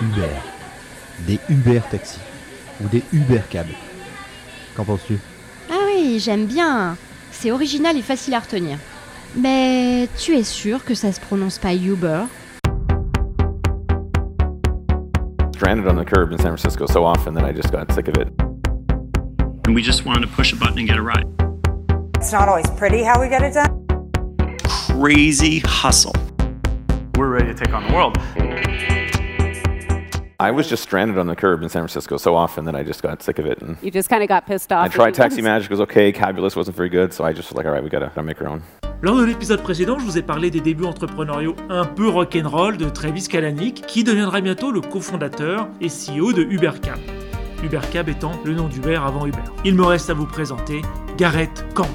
Uber. Des Uber taxis. Ou des Uber cabs. Qu'en penses-tu? Ah oui, j'aime bien. C'est original et facile à retenir. Mais tu es sûr que ça se prononce pas Uber? Stranded on the curb in San Francisco so often that I just got sick of it. And we just wanted to push a button and get a ride. It's not always pretty how we get it done. Crazy hustle. We're ready to take on the world. I was just stranded on the curb in San Francisco so often that I just got sick of it. And You just kind of got pissed off. I tried Taxi Magic, it was okay. Cabulous wasn't very good, so I just was like, all right, we gotta, gotta make our own. Lors de l'épisode précédent, je vous ai parlé des débuts entrepreneuriaux un peu rock'n'roll de Travis Kalanick, qui deviendra bientôt le cofondateur et CEO de UberCab. UberCab étant le nom d'Uber avant Uber. Il me reste à vous présenter Garrett Camp.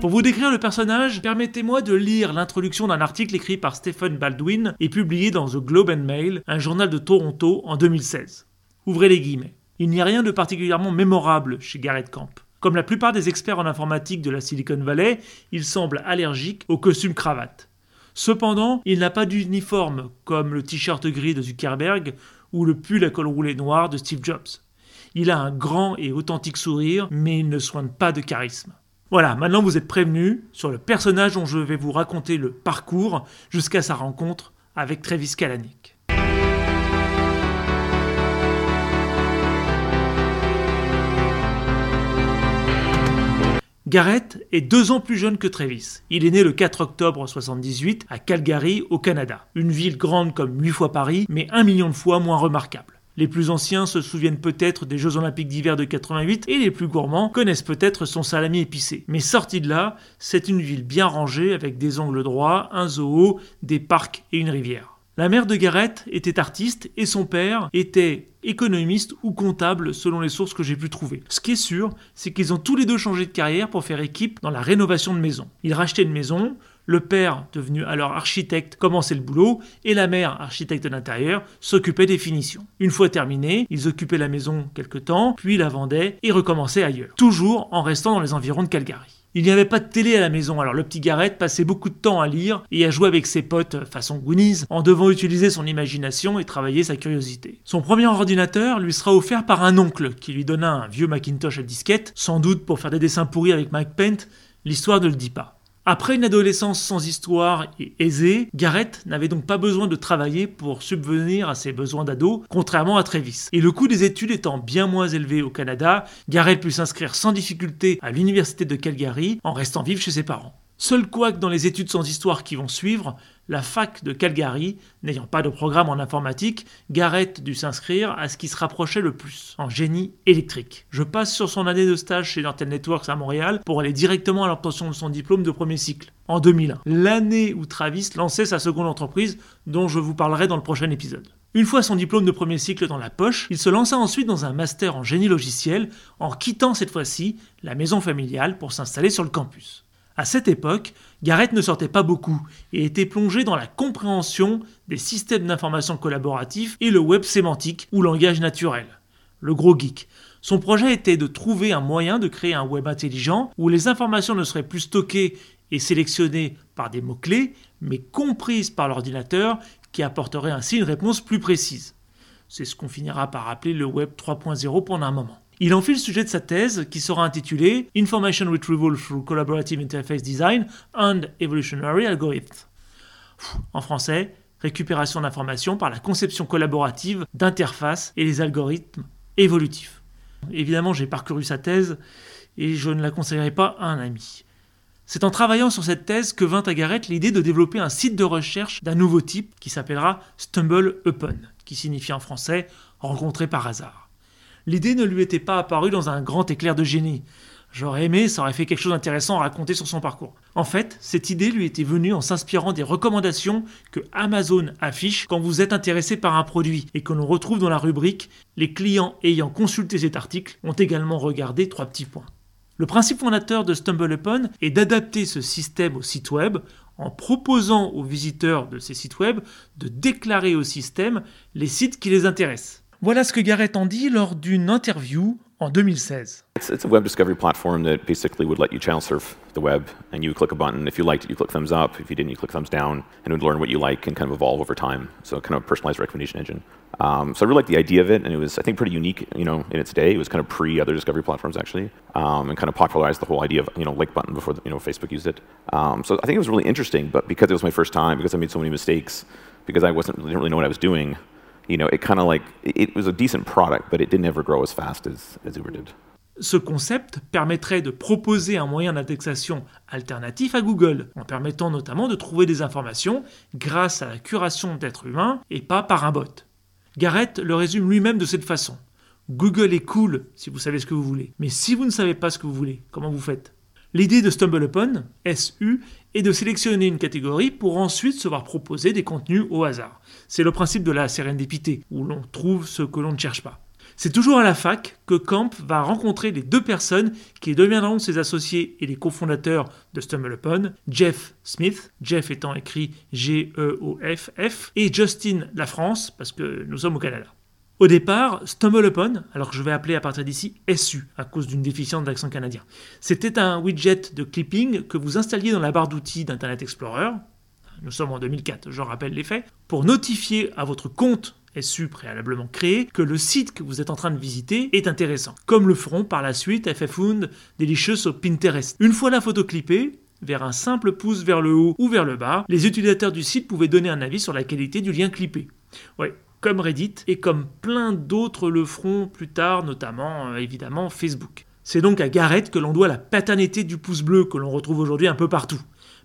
Pour vous décrire le personnage, permettez-moi de lire l'introduction d'un article écrit par Stephen Baldwin et publié dans The Globe and Mail, un journal de Toronto, en 2016. Ouvrez les guillemets. Il n'y a rien de particulièrement mémorable chez Garrett Camp. Comme la plupart des experts en informatique de la Silicon Valley, il semble allergique au costume cravate. Cependant, il n'a pas d'uniforme comme le t-shirt gris de Zuckerberg ou le pull à col roulé noir de Steve Jobs. Il a un grand et authentique sourire, mais il ne soigne pas de charisme. Voilà, maintenant vous êtes prévenus sur le personnage dont je vais vous raconter le parcours jusqu'à sa rencontre avec Travis Kalanick. Garrett est deux ans plus jeune que Travis. Il est né le 4 octobre 78 à Calgary, au Canada. Une ville grande comme 8 fois Paris, mais un million de fois moins remarquable. Les plus anciens se souviennent peut-être des Jeux Olympiques d'hiver de 88 et les plus gourmands connaissent peut-être son salami épicé. Mais sorti de là, c'est une ville bien rangée avec des angles droits, un zoo, des parcs et une rivière. La mère de Garrett était artiste et son père était économiste ou comptable selon les sources que j'ai pu trouver. Ce qui est sûr, c'est qu'ils ont tous les deux changé de carrière pour faire équipe dans la rénovation de maisons. Ils rachetaient une maison, le père, devenu alors architecte, commençait le boulot, et la mère, architecte d'intérieur, s'occupait des finitions. Une fois terminé, ils occupaient la maison quelque temps, puis la vendaient et recommençaient ailleurs, toujours en restant dans les environs de Calgary. Il n'y avait pas de télé à la maison, alors le petit Garrett passait beaucoup de temps à lire et à jouer avec ses potes façon Goonies, en devant utiliser son imagination et travailler sa curiosité. Son premier ordinateur lui sera offert par un oncle qui lui donna un vieux Macintosh à disquette, sans doute pour faire des dessins pourris avec Mike Paint, l'histoire ne le dit pas. Après une adolescence sans histoire et aisée, Garrett n'avait donc pas besoin de travailler pour subvenir à ses besoins d'ado, contrairement à Travis. Et le coût des études étant bien moins élevé au Canada, Garrett put s'inscrire sans difficulté à l'université de Calgary en restant vivre chez ses parents. Seul couac dans les études sans histoire qui vont suivre, la fac de Calgary, n'ayant pas de programme en informatique, Garrett dut s'inscrire à ce qui se rapprochait le plus, en génie électrique. Je passe sur son année de stage chez Nortel Networks à Montréal pour aller directement à l'obtention de son diplôme de premier cycle, en 2001, l'année où Travis lançait sa seconde entreprise, dont je vous parlerai dans le prochain épisode. Une fois son diplôme de premier cycle dans la poche, il se lança ensuite dans un master en génie logiciel, en quittant cette fois-ci la maison familiale pour s'installer sur le campus. À cette époque, Garrett ne sortait pas beaucoup et était plongé dans la compréhension des systèmes d'information collaboratifs et le web sémantique ou langage naturel. Le gros geek. Son projet était de trouver un moyen de créer un web intelligent où les informations ne seraient plus stockées et sélectionnées par des mots-clés, mais comprises par l'ordinateur qui apporterait ainsi une réponse plus précise. C'est ce qu'on finira par appeler le web 3.0 pendant un moment. Il en fit le sujet de sa thèse qui sera intitulée Information Retrieval through Collaborative Interface Design and Evolutionary Algorithms. En français, récupération d'informations par la conception collaborative d'interfaces et les algorithmes évolutifs. Évidemment, j'ai parcouru sa thèse et je ne la conseillerais pas à un ami. C'est en travaillant sur cette thèse que vint à Garrett l'idée de développer un site de recherche d'un nouveau type qui s'appellera Stumble Upon, qui signifie en français rencontré par hasard l'idée ne lui était pas apparue dans un grand éclair de génie. J'aurais aimé, ça aurait fait quelque chose d'intéressant à raconter sur son parcours. En fait, cette idée lui était venue en s'inspirant des recommandations que Amazon affiche quand vous êtes intéressé par un produit et que l'on retrouve dans la rubrique Les clients ayant consulté cet article ont également regardé trois petits points. Le principe fondateur de StumbleUpon est d'adapter ce système au site web en proposant aux visiteurs de ces sites web de déclarer au système les sites qui les intéressent. Voilà ce que Garrett en dit lors d'une interview en 2016. It's, a web discovery platform that basically would let you channel surf the web, and you would click a button. If you liked it, you click thumbs up. If you didn't, you click thumbs down, and it would learn what you like and kind of evolve over time. So kind of a personalized recommendation engine. Um, so I really liked the idea of it, and it was I think pretty unique, you know, in its day. It was kind of pre other discovery platforms actually, um, and kind of popularized the whole idea of you know like button before the, you know Facebook used it. Um, so I think it was really interesting, but because it was my first time, because I made so many mistakes, because I wasn't didn't really know what I was doing, you know, it kind of like it, it was a decent product, but it didn't ever grow as fast as, did. Ce concept permettrait de proposer un moyen d'indexation alternatif à Google, en permettant notamment de trouver des informations grâce à la curation d'êtres humains et pas par un bot. Garrett le résume lui-même de cette façon. Google est cool si vous savez ce que vous voulez, mais si vous ne savez pas ce que vous voulez, comment vous faites? L'idée de StumbleUpon, SU, est de sélectionner une catégorie pour ensuite se voir proposer des contenus au hasard. C'est le principe de la sérendipité, où l'on trouve ce que l'on ne cherche pas. C'est toujours à la fac que Camp va rencontrer les deux personnes qui deviendront ses associés et les cofondateurs de StumbleUpon, Jeff Smith, Jeff étant écrit G-E-O-F-F, et Justin La France, parce que nous sommes au Canada. Au départ, StumbleUpon, alors que je vais appeler à partir d'ici SU, à cause d'une déficience d'accent canadien, c'était un widget de clipping que vous installiez dans la barre d'outils d'Internet Explorer, nous sommes en 2004, je rappelle les faits, pour notifier à votre compte SU préalablement créé que le site que vous êtes en train de visiter est intéressant, comme le feront par la suite FFound, Delicious ou Pinterest. Une fois la photo clippée, vers un simple pouce vers le haut ou vers le bas, les utilisateurs du site pouvaient donner un avis sur la qualité du lien clippé. Ouais, comme Reddit et comme plein d'autres le feront plus tard, notamment euh, évidemment Facebook. C'est donc à Garrett que l'on doit la paternité du pouce bleu que l'on retrouve aujourd'hui un peu partout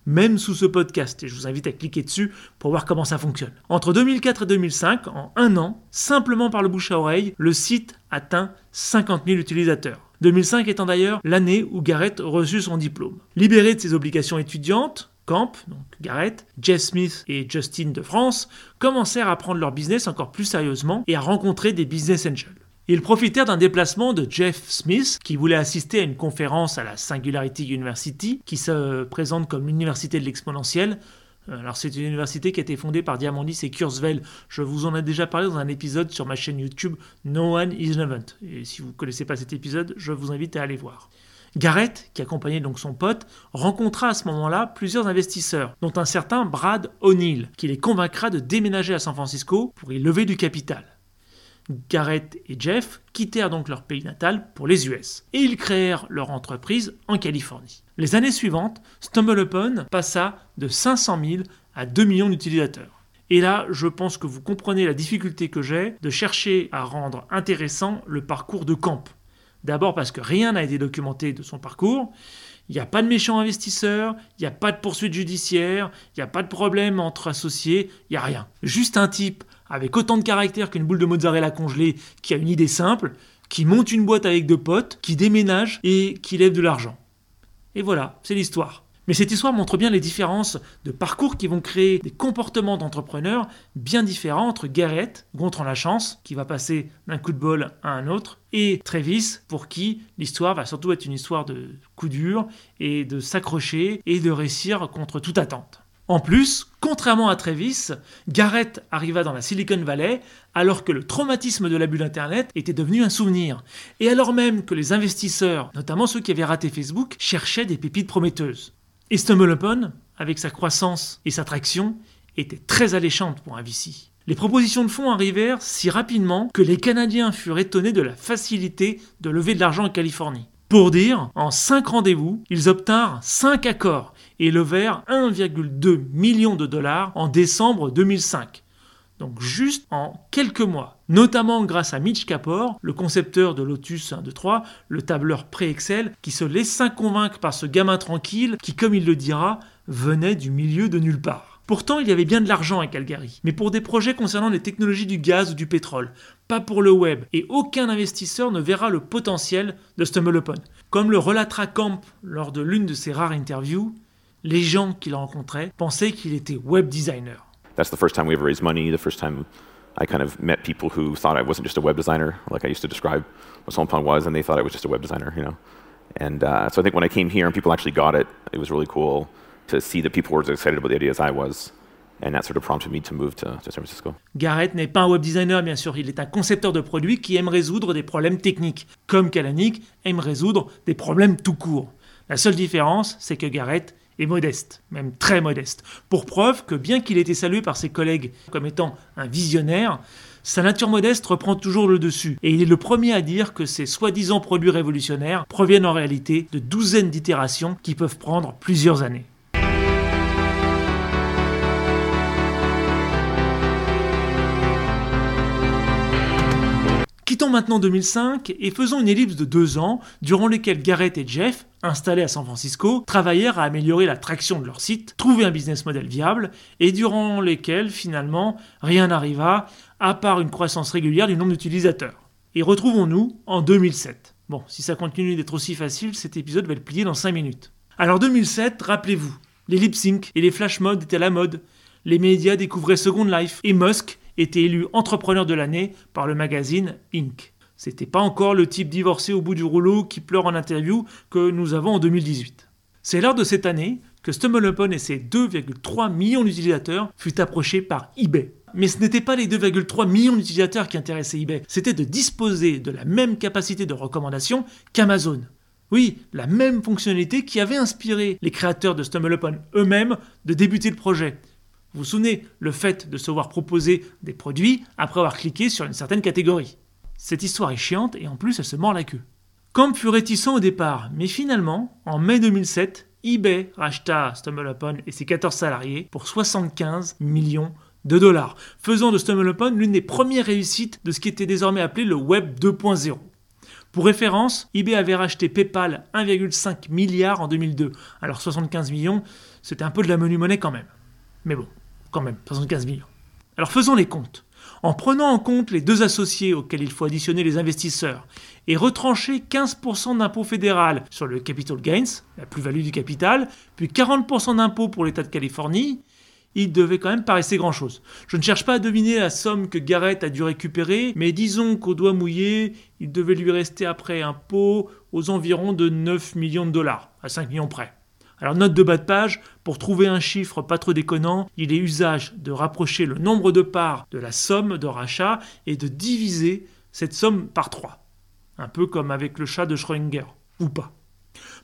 même sous ce podcast, et je vous invite à cliquer dessus pour voir comment ça fonctionne. Entre 2004 et 2005, en un an, simplement par le bouche à oreille, le site atteint 50 000 utilisateurs. 2005 étant d'ailleurs l'année où Garrett reçut son diplôme. Libéré de ses obligations étudiantes, Camp, donc Garrett, Jeff Smith et Justin de France commencèrent à prendre leur business encore plus sérieusement et à rencontrer des business angels. Ils profitèrent d'un déplacement de Jeff Smith, qui voulait assister à une conférence à la Singularity University, qui se présente comme l'université de l'exponentiel. Euh, alors c'est une université qui a été fondée par Diamandis et Kurzweil. Je vous en ai déjà parlé dans un épisode sur ma chaîne YouTube No One is Event. Et si vous ne connaissez pas cet épisode, je vous invite à aller voir. Garrett, qui accompagnait donc son pote, rencontra à ce moment-là plusieurs investisseurs, dont un certain Brad O'Neill, qui les convaincra de déménager à San Francisco pour y lever du capital. Garrett et Jeff quittèrent donc leur pays natal pour les US et ils créèrent leur entreprise en Californie. Les années suivantes, StumbleUpon passa de 500 000 à 2 millions d'utilisateurs. Et là, je pense que vous comprenez la difficulté que j'ai de chercher à rendre intéressant le parcours de Camp. D'abord parce que rien n'a été documenté de son parcours. Il n'y a pas de méchants investisseurs, il n'y a pas de poursuite judiciaire, il n'y a pas de problème entre associés, il n'y a rien. Juste un type avec autant de caractère qu'une boule de mozzarella congelée, qui a une idée simple, qui monte une boîte avec deux potes, qui déménage et qui lève de l'argent. Et voilà, c'est l'histoire. Mais cette histoire montre bien les différences de parcours qui vont créer des comportements d'entrepreneurs bien différents entre Garrett, Gontran la chance, qui va passer d'un coup de bol à un autre, et Travis, pour qui l'histoire va surtout être une histoire de coup dur et de s'accrocher et de réussir contre toute attente. En plus, contrairement à Travis, Garrett arriva dans la Silicon Valley alors que le traumatisme de l'abus d'Internet était devenu un souvenir, et alors même que les investisseurs, notamment ceux qui avaient raté Facebook, cherchaient des pépites prometteuses. Et StumbleUpon, avec sa croissance et sa traction, était très alléchante pour un VC. Les propositions de fonds arrivèrent si rapidement que les Canadiens furent étonnés de la facilité de lever de l'argent en Californie. Pour dire, en 5 rendez-vous, ils obtinrent 5 accords et levèrent 1,2 million de dollars en décembre 2005. Donc juste en quelques mois, notamment grâce à Mitch Kapor, le concepteur de Lotus 1, 2, 3, le tableur pré-Excel, qui se laissa convaincre par ce gamin tranquille qui, comme il le dira, venait du milieu de nulle part. Pourtant, il y avait bien de l'argent à Calgary, mais pour des projets concernant les technologies du gaz ou du pétrole, pas pour le web, et aucun investisseur ne verra le potentiel de StumbleUpon. Comme le relatera Camp lors de l'une de ses rares interviews, les gens qu'il rencontrait pensaient qu'il était web designer. That's the first time we ever raised money, the first time I kind of met people who thought I wasn't just a web designer, like I used to describe what StumbleUpon was, and they thought I was just a web designer, you know? And uh, so I think when I came here and people actually got it, it was really cool to see that people were as excited about the idea as I was. and that sort of prompted me to move to, to San Francisco. Garrett n'est pas un web designer, bien sûr, il est un concepteur de produits qui aime résoudre des problèmes techniques, comme Kalanick aime résoudre des problèmes tout court. La seule différence, c'est que Garrett est modeste, même très modeste, pour preuve que bien qu'il ait été salué par ses collègues comme étant un visionnaire, sa nature modeste reprend toujours le dessus, et il est le premier à dire que ces soi-disant produits révolutionnaires proviennent en réalité de douzaines d'itérations qui peuvent prendre plusieurs années. Maintenant 2005 et faisons une ellipse de deux ans durant lesquels Garrett et Jeff, installés à San Francisco, travaillèrent à améliorer la traction de leur site, trouver un business model viable et durant lesquels finalement rien n'arriva à part une croissance régulière du nombre d'utilisateurs. Et retrouvons-nous en 2007. Bon, si ça continue d'être aussi facile, cet épisode va le plier dans 5 minutes. Alors 2007, rappelez-vous, les lip sync et les flash modes étaient à la mode, les médias découvraient Second Life et Musk était élu entrepreneur de l'année par le magazine Inc. C'était pas encore le type divorcé au bout du rouleau qui pleure en interview que nous avons en 2018. C'est lors de cette année que StumbleUpon et ses 2,3 millions d'utilisateurs furent approchés par eBay. Mais ce n'était pas les 2,3 millions d'utilisateurs qui intéressaient eBay, c'était de disposer de la même capacité de recommandation qu'Amazon. Oui, la même fonctionnalité qui avait inspiré les créateurs de StumbleUpon eux-mêmes de débuter le projet. Vous vous souvenez, le fait de se voir proposer des produits après avoir cliqué sur une certaine catégorie. Cette histoire est chiante et en plus elle se mord la queue. Camp fut réticent au départ, mais finalement, en mai 2007, eBay racheta StumbleUpon et ses 14 salariés pour 75 millions de dollars, faisant de StumbleUpon l'une des premières réussites de ce qui était désormais appelé le Web 2.0. Pour référence, eBay avait racheté PayPal 1,5 milliard en 2002. Alors 75 millions, c'était un peu de la menu monnaie quand même. Mais bon, quand même, 75 millions. Alors faisons les comptes. En prenant en compte les deux associés auxquels il faut additionner les investisseurs et retrancher 15% d'impôt fédéral sur le capital gains, la plus-value du capital, puis 40% d'impôt pour l'État de Californie, il devait quand même pas rester grand-chose. Je ne cherche pas à deviner la somme que Garrett a dû récupérer, mais disons qu'au doigt mouillé, il devait lui rester après impôt aux environs de 9 millions de dollars, à 5 millions près. Alors note de bas de page, pour trouver un chiffre pas trop déconnant, il est usage de rapprocher le nombre de parts de la somme de rachat et de diviser cette somme par 3. Un peu comme avec le chat de Schrödinger, ou pas.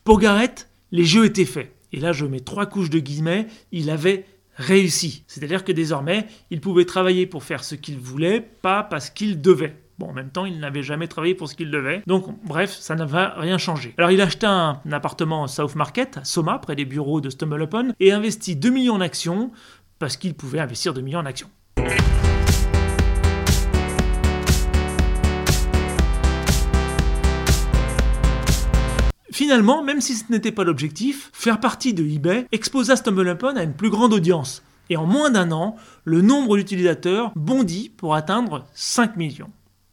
Pour Garrett, les jeux étaient faits. Et là je mets trois couches de guillemets, il avait réussi. C'est-à-dire que désormais, il pouvait travailler pour faire ce qu'il voulait, pas parce qu'il devait. Bon, en même temps, il n'avait jamais travaillé pour ce qu'il devait. Donc, bref, ça n'a rien changé. Alors, il acheta un, un appartement South Market, à Soma, près des bureaux de StumbleUpon, et investit 2 millions en actions, parce qu'il pouvait investir 2 millions en actions. Finalement, même si ce n'était pas l'objectif, faire partie de eBay exposa StumbleUpon à une plus grande audience. Et en moins d'un an, le nombre d'utilisateurs bondit pour atteindre 5 millions.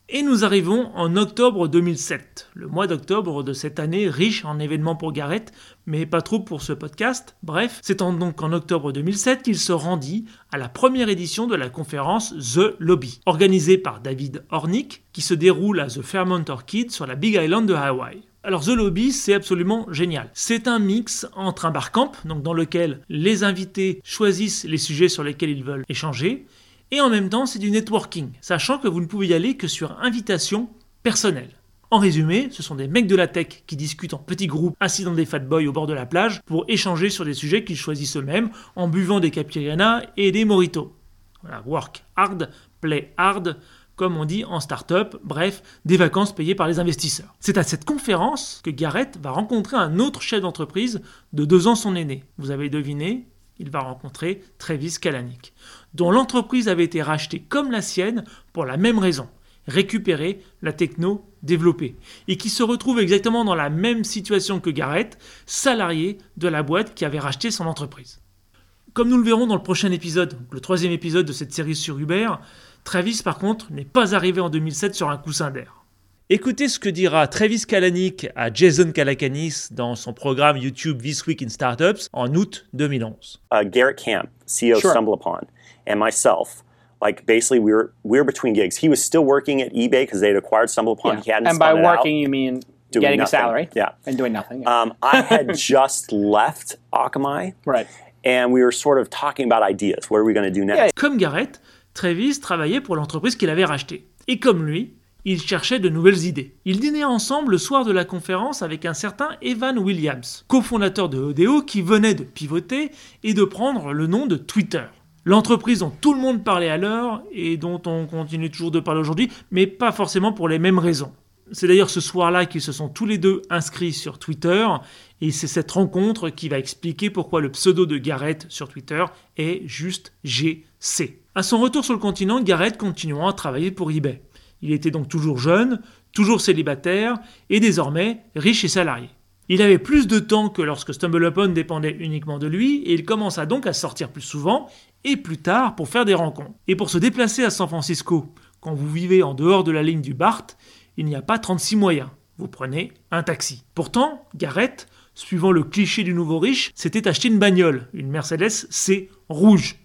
Et nous arrivons en octobre 2007, le mois d'octobre de cette année riche en événements pour Garrett, mais pas trop pour ce podcast. Bref, c'est donc en octobre 2007 qu'il se rendit à la première édition de la conférence The Lobby, organisée par David Hornick, qui se déroule à The Fairmont Orchid sur la Big Island de Hawaii. Alors The Lobby, c'est absolument génial. C'est un mix entre un barcamp, donc dans lequel les invités choisissent les sujets sur lesquels ils veulent échanger, et en même temps c'est du networking, sachant que vous ne pouvez y aller que sur invitation personnelle. En résumé, ce sont des mecs de la tech qui discutent en petits groupes assis dans des fat boys au bord de la plage pour échanger sur des sujets qu'ils choisissent eux-mêmes en buvant des capiriana et des moritos. Work hard, play hard, comme on dit en start-up, bref, des vacances payées par les investisseurs. C'est à cette conférence que Garrett va rencontrer un autre chef d'entreprise de deux ans son aîné. Vous avez deviné, il va rencontrer Travis Kalanick, dont l'entreprise avait été rachetée comme la sienne pour la même raison, récupérer la techno développée, et qui se retrouve exactement dans la même situation que Garrett, salarié de la boîte qui avait racheté son entreprise. Comme nous le verrons dans le prochain épisode, le troisième épisode de cette série sur Uber, Travis par contre n'est pas arrivé en 2007 sur un coussin d'air. Écoutez ce que dira Travis Kalanick à Jason Calacanis dans son programme YouTube This Week in Startups en août 2011. Uh, Garrett Camp, CEO Sure. StumbleUpon, and myself, like basically we were we were between gigs. He was still working at eBay because they'd acquired StumbleUpon. He hadn't And by it out. working, you mean Doing getting nothing. a salary Yeah. and doing nothing. yeah. Um, I had just left Akamai, right. and we were sort of talking about ideas. What are we going to do next? Comme Garrett, Travis travaillait pour l'entreprise qu'il avait rachetée. Et comme lui, il cherchait de nouvelles idées. Ils dînaient ensemble le soir de la conférence avec un certain Evan Williams, cofondateur de Odeo qui venait de pivoter et de prendre le nom de Twitter. L'entreprise dont tout le monde parlait à l'heure et dont on continue toujours de parler aujourd'hui, mais pas forcément pour les mêmes raisons. C'est d'ailleurs ce soir-là qu'ils se sont tous les deux inscrits sur Twitter, et c'est cette rencontre qui va expliquer pourquoi le pseudo de Garrett sur Twitter est juste GC. À son retour sur le continent, Garrett continuera à travailler pour eBay. Il était donc toujours jeune, toujours célibataire, et désormais riche et salarié. Il avait plus de temps que lorsque StumbleUpon dépendait uniquement de lui, et il commença donc à sortir plus souvent et plus tard pour faire des rencontres. Et pour se déplacer à San Francisco, quand vous vivez en dehors de la ligne du BART, il n'y a pas 36 moyens. Vous prenez un taxi. Pourtant, Garrett, suivant le cliché du nouveau riche, s'était acheté une bagnole, une Mercedes C rouge.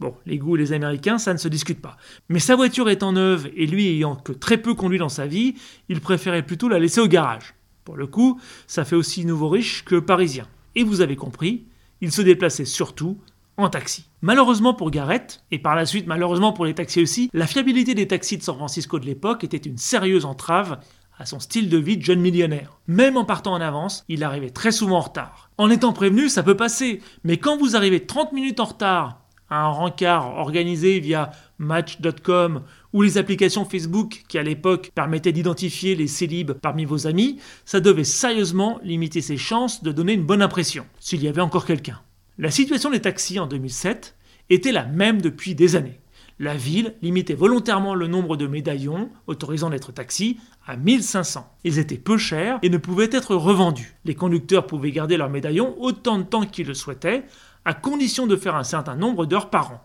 Bon, les goûts les Américains, ça ne se discute pas. Mais sa voiture étant neuve et lui ayant que très peu conduit dans sa vie, il préférait plutôt la laisser au garage. Pour le coup, ça fait aussi nouveau riche que parisien. Et vous avez compris, il se déplaçait surtout en taxi. Malheureusement pour Garrett, et par la suite malheureusement pour les taxis aussi, la fiabilité des taxis de San Francisco de l'époque était une sérieuse entrave à son style de vie de jeune millionnaire. Même en partant en avance, il arrivait très souvent en retard. En étant prévenu, ça peut passer, mais quand vous arrivez 30 minutes en retard un rencard organisé via Match.com ou les applications Facebook qui à l'époque permettaient d'identifier les célibes parmi vos amis, ça devait sérieusement limiter ses chances de donner une bonne impression, s'il y avait encore quelqu'un. La situation des taxis en 2007 était la même depuis des années. La ville limitait volontairement le nombre de médaillons autorisant d'être taxi à 1500. Ils étaient peu chers et ne pouvaient être revendus. Les conducteurs pouvaient garder leurs médaillons autant de temps qu'ils le souhaitaient, à condition de faire un certain nombre d'heures par an.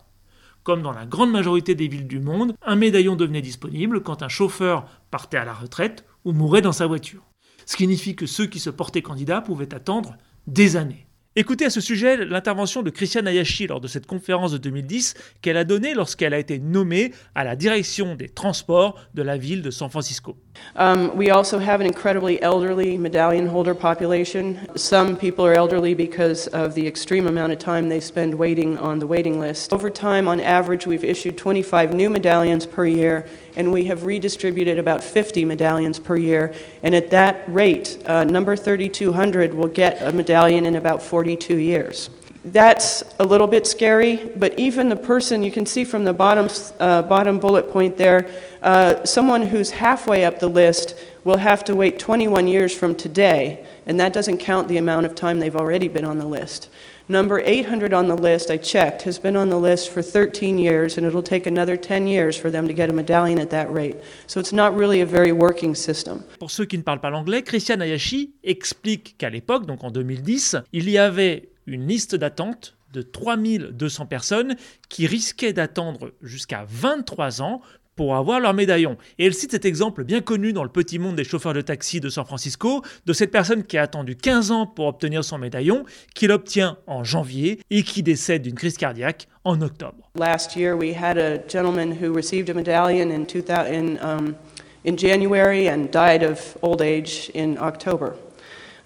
Comme dans la grande majorité des villes du monde, un médaillon devenait disponible quand un chauffeur partait à la retraite ou mourait dans sa voiture. Ce qui signifie que ceux qui se portaient candidats pouvaient attendre des années. Écoutez à ce sujet l'intervention de Christiane Ayashi lors de cette conférence de 2010 qu'elle a donnée lorsqu'elle a été nommée à la direction des transports de la ville de San Francisco. Um, we also have an incredibly elderly medallion holder population. Some people are elderly because of the extreme amount of time they spend waiting on the waiting list. Over time, on average, we've issued 25 new medallions per year, and we have redistributed about 50 medallions per year. And at that rate, uh, number 3200 will get a medallion in about 42 years. That's a little bit scary, but even the person you can see from the bottom, uh, bottom bullet point there, uh, someone who's halfway up the list will have to wait 21 years from today, and that doesn't count the amount of time they've already been on the list. Number 800 on the list, I checked, has been on the list for 13 years, and it'll take another 10 years for them to get a medallion at that rate. So it's not really a very working system. Pour ceux qui ne parlent pas l'anglais, Christian Ayashi explique qu'à l'époque, donc en 2010, il y avait une liste d'attente de 3200 personnes qui risquaient d'attendre jusqu'à 23 ans pour avoir leur médaillon. Et elle cite cet exemple bien connu dans le petit monde des chauffeurs de taxi de San Francisco, de cette personne qui a attendu 15 ans pour obtenir son médaillon, qu'il obtient en janvier et qui décède d'une crise cardiaque en octobre. Last year we had a gentleman who received a medallion in, 2000, in, um, January and died of old age in October.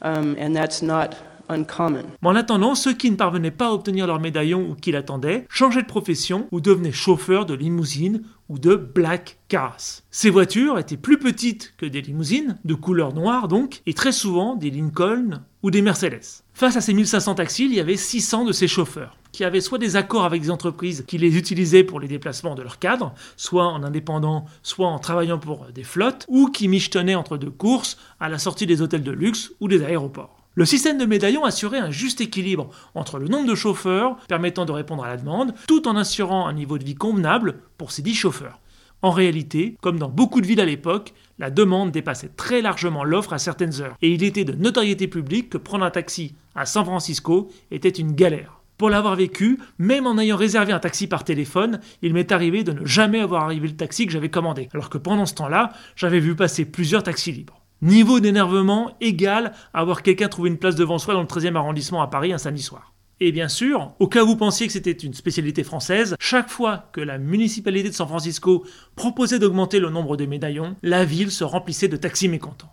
Um, and that's not en attendant, ceux qui ne parvenaient pas à obtenir leur médaillon ou qui l'attendaient changeaient de profession ou devenaient chauffeurs de limousine ou de black cars. Ces voitures étaient plus petites que des limousines, de couleur noire donc, et très souvent des Lincoln ou des Mercedes. Face à ces 1500 taxis, il y avait 600 de ces chauffeurs qui avaient soit des accords avec des entreprises qui les utilisaient pour les déplacements de leurs cadres, soit en indépendant, soit en travaillant pour des flottes, ou qui michetonnaient entre deux courses à la sortie des hôtels de luxe ou des aéroports. Le système de médaillons assurait un juste équilibre entre le nombre de chauffeurs permettant de répondre à la demande, tout en assurant un niveau de vie convenable pour ces 10 chauffeurs. En réalité, comme dans beaucoup de villes à l'époque, la demande dépassait très largement l'offre à certaines heures, et il était de notoriété publique que prendre un taxi à San Francisco était une galère. Pour l'avoir vécu, même en ayant réservé un taxi par téléphone, il m'est arrivé de ne jamais avoir arrivé le taxi que j'avais commandé, alors que pendant ce temps-là, j'avais vu passer plusieurs taxis libres. Niveau d'énervement égal à avoir quelqu'un trouver une place devant soi dans le 13e arrondissement à Paris un samedi soir. Et bien sûr, au cas où vous pensiez que c'était une spécialité française, chaque fois que la municipalité de San Francisco proposait d'augmenter le nombre de médaillons, la ville se remplissait de taxis mécontents.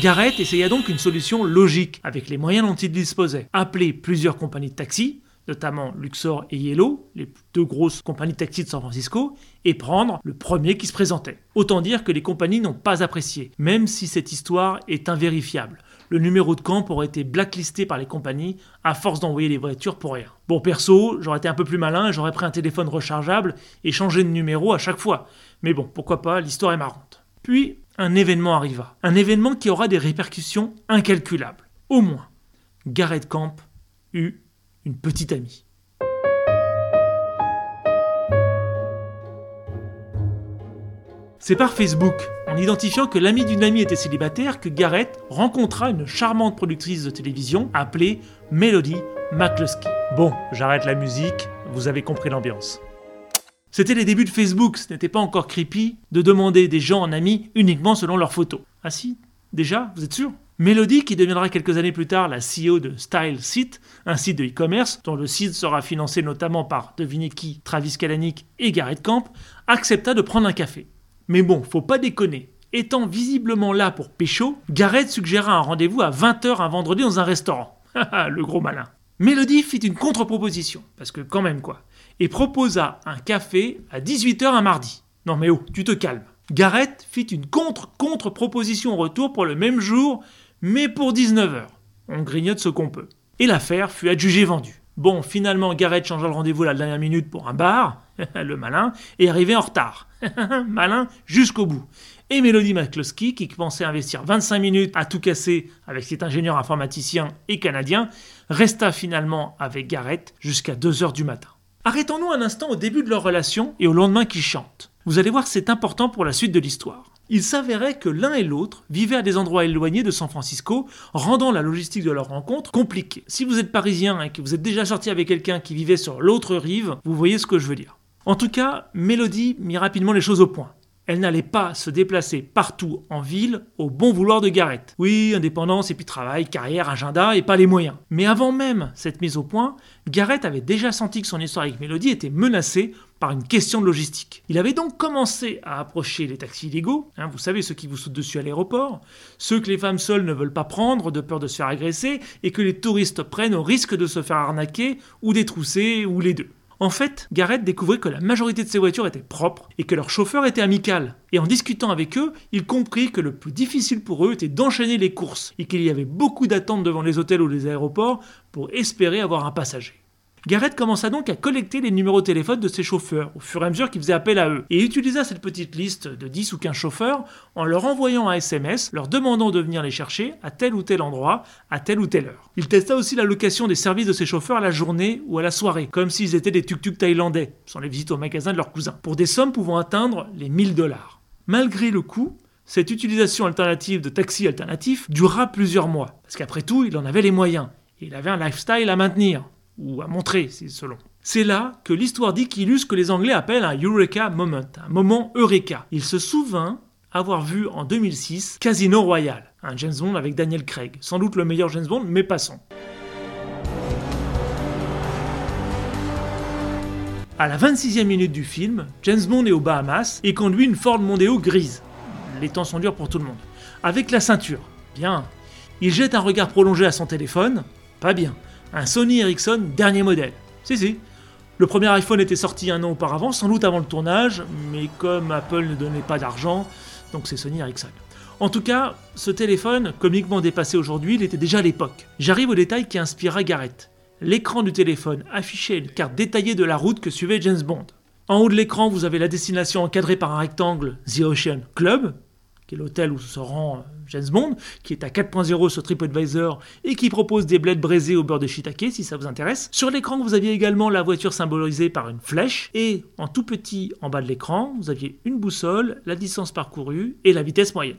Garrett essaya donc une solution logique avec les moyens dont il disposait. Appeler plusieurs compagnies de taxi, notamment Luxor et Yellow, les deux grosses compagnies de taxi de San Francisco, et prendre le premier qui se présentait. Autant dire que les compagnies n'ont pas apprécié, même si cette histoire est invérifiable. Le numéro de camp aurait été blacklisté par les compagnies à force d'envoyer les voitures pour rien. Bon, perso, j'aurais été un peu plus malin, j'aurais pris un téléphone rechargeable et changé de numéro à chaque fois. Mais bon, pourquoi pas, l'histoire est marrante. Puis, un événement arriva. Un événement qui aura des répercussions incalculables. Au moins, Garrett Camp eut une petite amie. C'est par Facebook, en identifiant que l'ami d'une amie était célibataire, que Garrett rencontra une charmante productrice de télévision appelée Melody McCluskey. Bon, j'arrête la musique, vous avez compris l'ambiance. C'était les débuts de Facebook, ce n'était pas encore creepy de demander des gens en amis uniquement selon leurs photos. Ah si Déjà Vous êtes sûr? Melody, qui deviendra quelques années plus tard la CEO de Style Site, un site de e-commerce dont le site sera financé notamment par, devinez qui, Travis Kalanick et Garrett Camp, accepta de prendre un café. Mais bon, faut pas déconner. Étant visiblement là pour pécho, Garrett suggéra un rendez-vous à 20h un vendredi dans un restaurant. le gros malin. Melody fit une contre-proposition, parce que quand même quoi, et proposa un café à 18h un mardi. Non mais oh, tu te calmes. Garrett fit une contre-contre-proposition au retour pour le même jour, mais pour 19h. On grignote ce qu'on peut. Et l'affaire fut adjugée vendue. Bon, finalement, Garrett changea le rendez-vous à la dernière minute pour un bar, le malin, et arrivait en retard. malin jusqu'au bout. Et Melody McCloskey, qui pensait investir 25 minutes à tout casser avec cet ingénieur informaticien et canadien, resta finalement avec Garrett jusqu'à 2h du matin. Arrêtons-nous un instant au début de leur relation et au lendemain qu'ils chantent. Vous allez voir, c'est important pour la suite de l'histoire. Il s'avérait que l'un et l'autre vivaient à des endroits éloignés de San Francisco, rendant la logistique de leur rencontre compliquée. Si vous êtes parisien et que vous êtes déjà sorti avec quelqu'un qui vivait sur l'autre rive, vous voyez ce que je veux dire. En tout cas, Mélodie mit rapidement les choses au point. Elle n'allait pas se déplacer partout en ville au bon vouloir de Garrett. Oui, indépendance et puis travail, carrière, agenda et pas les moyens. Mais avant même cette mise au point, Garrett avait déjà senti que son histoire avec Mélodie était menacée par une question de logistique. Il avait donc commencé à approcher les taxis illégaux, hein, vous savez ceux qui vous sautent dessus à l'aéroport, ceux que les femmes seules ne veulent pas prendre de peur de se faire agresser et que les touristes prennent au risque de se faire arnaquer ou détrousser ou les deux. En fait, Garrett découvrit que la majorité de ces voitures étaient propres et que leur chauffeur était amical. Et en discutant avec eux, il comprit que le plus difficile pour eux était d'enchaîner les courses et qu'il y avait beaucoup d'attentes devant les hôtels ou les aéroports pour espérer avoir un passager. Garrett commença donc à collecter les numéros de téléphone de ses chauffeurs au fur et à mesure qu'il faisait appel à eux et utilisa cette petite liste de 10 ou 15 chauffeurs en leur envoyant un SMS leur demandant de venir les chercher à tel ou tel endroit à telle ou telle heure. Il testa aussi la location des services de ses chauffeurs à la journée ou à la soirée, comme s'ils étaient des tuk-tuk thaïlandais, sans les visites au magasin de leurs cousins, pour des sommes pouvant atteindre les 1000 dollars. Malgré le coût, cette utilisation alternative de taxi alternatif dura plusieurs mois, parce qu'après tout, il en avait les moyens, et il avait un lifestyle à maintenir ou à montrer, selon. C'est là que l'histoire dit qu'il eut ce que les Anglais appellent un Eureka Moment, un moment Eureka. Il se souvint avoir vu en 2006 Casino Royale, un James Bond avec Daniel Craig, sans doute le meilleur James Bond, mais passons. À la 26e minute du film, James Bond est aux Bahamas et conduit une Ford Mondeo grise. Les temps sont durs pour tout le monde. Avec la ceinture. Bien. Il jette un regard prolongé à son téléphone. Pas bien un Sony Ericsson dernier modèle. Si, si. Le premier iPhone était sorti un an auparavant, sans doute avant le tournage, mais comme Apple ne donnait pas d'argent, donc c'est Sony Ericsson. En tout cas, ce téléphone, comiquement dépassé aujourd'hui, il était déjà à l'époque. J'arrive au détail qui inspira Garrett. L'écran du téléphone affichait une carte détaillée de la route que suivait James Bond. En haut de l'écran, vous avez la destination encadrée par un rectangle The Ocean Club, qui est l'hôtel où se rend euh, James Bond, qui est à 4.0 sur TripAdvisor et qui propose des bleds braisés au beurre de shiitake si ça vous intéresse. Sur l'écran, vous aviez également la voiture symbolisée par une flèche et en tout petit en bas de l'écran, vous aviez une boussole, la distance parcourue et la vitesse moyenne.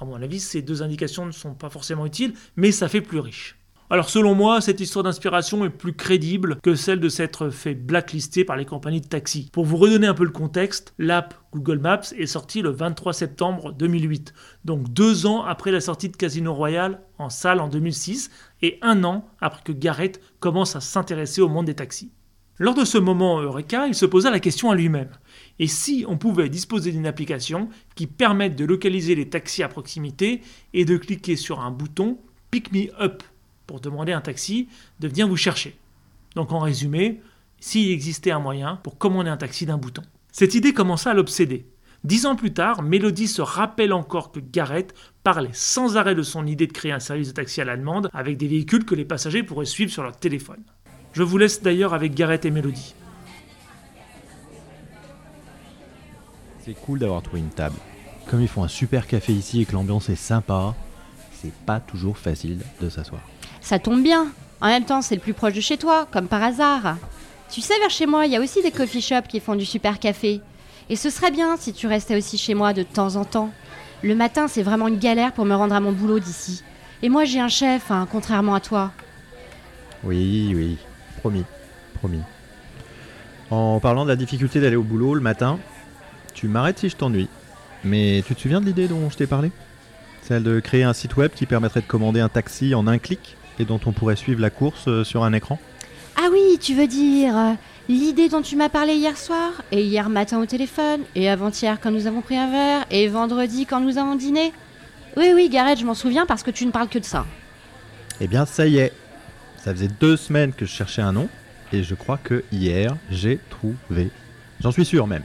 À mon avis, ces deux indications ne sont pas forcément utiles, mais ça fait plus riche. Alors selon moi, cette histoire d'inspiration est plus crédible que celle de s'être fait blacklister par les compagnies de taxi. Pour vous redonner un peu le contexte, l'app Google Maps est sortie le 23 septembre 2008, donc deux ans après la sortie de Casino Royale en salle en 2006 et un an après que Garrett commence à s'intéresser au monde des taxis. Lors de ce moment Eureka, il se posa la question à lui-même. Et si on pouvait disposer d'une application qui permette de localiser les taxis à proximité et de cliquer sur un bouton Pick Me Up pour demander un taxi de venir vous chercher Donc en résumé, s'il existait un moyen pour commander un taxi d'un bouton. Cette idée commença à l'obséder. Dix ans plus tard, Melody se rappelle encore que Garrett parlait sans arrêt de son idée de créer un service de taxi à la demande avec des véhicules que les passagers pourraient suivre sur leur téléphone. Je vous laisse d'ailleurs avec Garrett et Melody. C'est cool d'avoir trouvé une table. Comme ils font un super café ici et que l'ambiance est sympa, c'est pas toujours facile de s'asseoir. Ça tombe bien. En même temps, c'est le plus proche de chez toi, comme par hasard. Tu sais, vers chez moi, il y a aussi des coffee shops qui font du super café. Et ce serait bien si tu restais aussi chez moi de temps en temps. Le matin, c'est vraiment une galère pour me rendre à mon boulot d'ici. Et moi, j'ai un chef, hein, contrairement à toi. Oui, oui, promis, promis. En parlant de la difficulté d'aller au boulot le matin, tu m'arrêtes si je t'ennuie. Mais tu te souviens de l'idée dont je t'ai parlé? Celle de créer un site web qui permettrait de commander un taxi en un clic? Et dont on pourrait suivre la course euh, sur un écran Ah oui, tu veux dire euh, l'idée dont tu m'as parlé hier soir, et hier matin au téléphone, et avant-hier quand nous avons pris un verre, et vendredi quand nous avons dîné? Oui, oui, Gareth, je m'en souviens parce que tu ne parles que de ça. Eh bien, ça y est. Ça faisait deux semaines que je cherchais un nom, et je crois que hier, j'ai trouvé. J'en suis sûr même.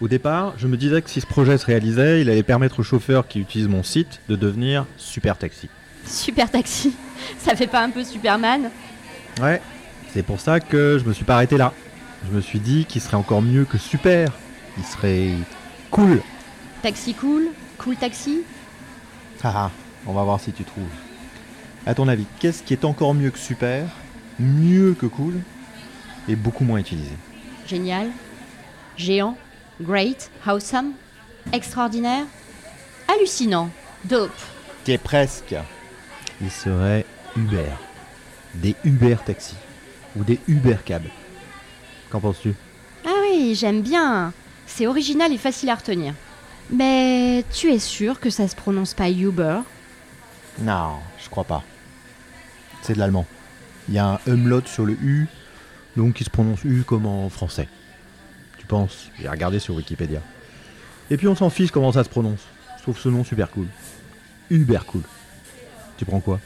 Au départ, je me disais que si ce projet se réalisait, il allait permettre aux chauffeurs qui utilisent mon site de devenir super taxi. Super taxi. Ça fait pas un peu Superman Ouais, c'est pour ça que je me suis pas arrêté là. Je me suis dit qu'il serait encore mieux que super. Il serait cool. Taxi cool Cool taxi. Ah ah, on va voir si tu trouves. À ton avis, qu'est-ce qui est encore mieux que super, mieux que cool et beaucoup moins utilisé? Génial. Géant. Great. Awesome. Extraordinaire. Hallucinant. Dope. T'y es presque. Il serait Uber. Des Uber taxis. Ou des Uber cab. Qu'en penses-tu? Ah oui, j'aime bien. C'est original et facile à retenir. Mais tu es sûr que ça se prononce pas Uber? Non, je crois pas. C'est de l'allemand. Il y a un umlaut sur le U, donc il se prononce U comme en français. Tu penses? J'ai regardé sur Wikipédia. Et puis on s'en fiche comment ça se prononce. Je trouve ce nom super cool. Uber cool. Tu prends quoi?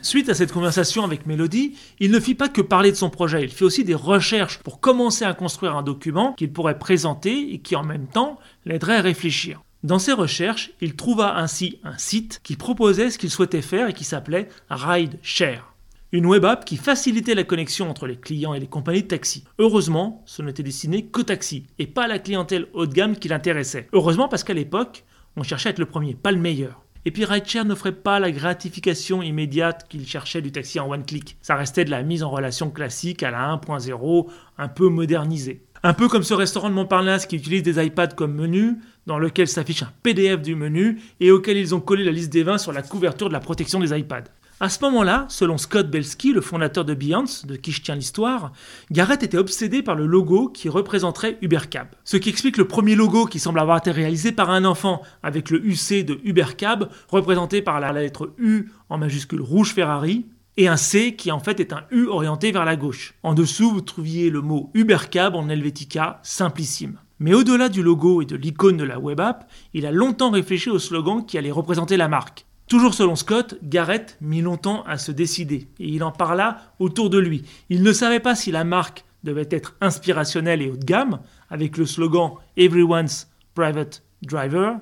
Suite à cette conversation avec Melody, il ne fit pas que parler de son projet, il fit aussi des recherches pour commencer à construire un document qu'il pourrait présenter et qui en même temps l'aiderait à réfléchir. Dans ses recherches, il trouva ainsi un site qui proposait ce qu'il souhaitait faire et qui s'appelait Ride Share. Une web app qui facilitait la connexion entre les clients et les compagnies de taxi. Heureusement, ce n'était destiné qu'aux taxis et pas à la clientèle haut de gamme qui l'intéressait. Heureusement parce qu'à l'époque, on cherchait à être le premier, pas le meilleur. Et puis Rideshare n'offrait pas la gratification immédiate qu'il cherchait du taxi en one click. Ça restait de la mise en relation classique à la 1.0, un peu modernisée. Un peu comme ce restaurant de Montparnasse qui utilise des iPads comme menu, dans lequel s'affiche un PDF du menu et auquel ils ont collé la liste des vins sur la couverture de la protection des iPads. À ce moment-là, selon Scott Belsky, le fondateur de Beyonce, de qui je tiens l'histoire, Garrett était obsédé par le logo qui représenterait Ubercab. Ce qui explique le premier logo qui semble avoir été réalisé par un enfant, avec le UC de Ubercab représenté par la lettre U en majuscule rouge Ferrari, et un C qui en fait est un U orienté vers la gauche. En dessous, vous trouviez le mot Ubercab en Helvetica, simplissime. Mais au-delà du logo et de l'icône de la web app, il a longtemps réfléchi au slogan qui allait représenter la marque. Toujours selon Scott, Garrett mit longtemps à se décider, et il en parla autour de lui. Il ne savait pas si la marque devait être inspirationnelle et haut de gamme, avec le slogan Everyone's Private Driver,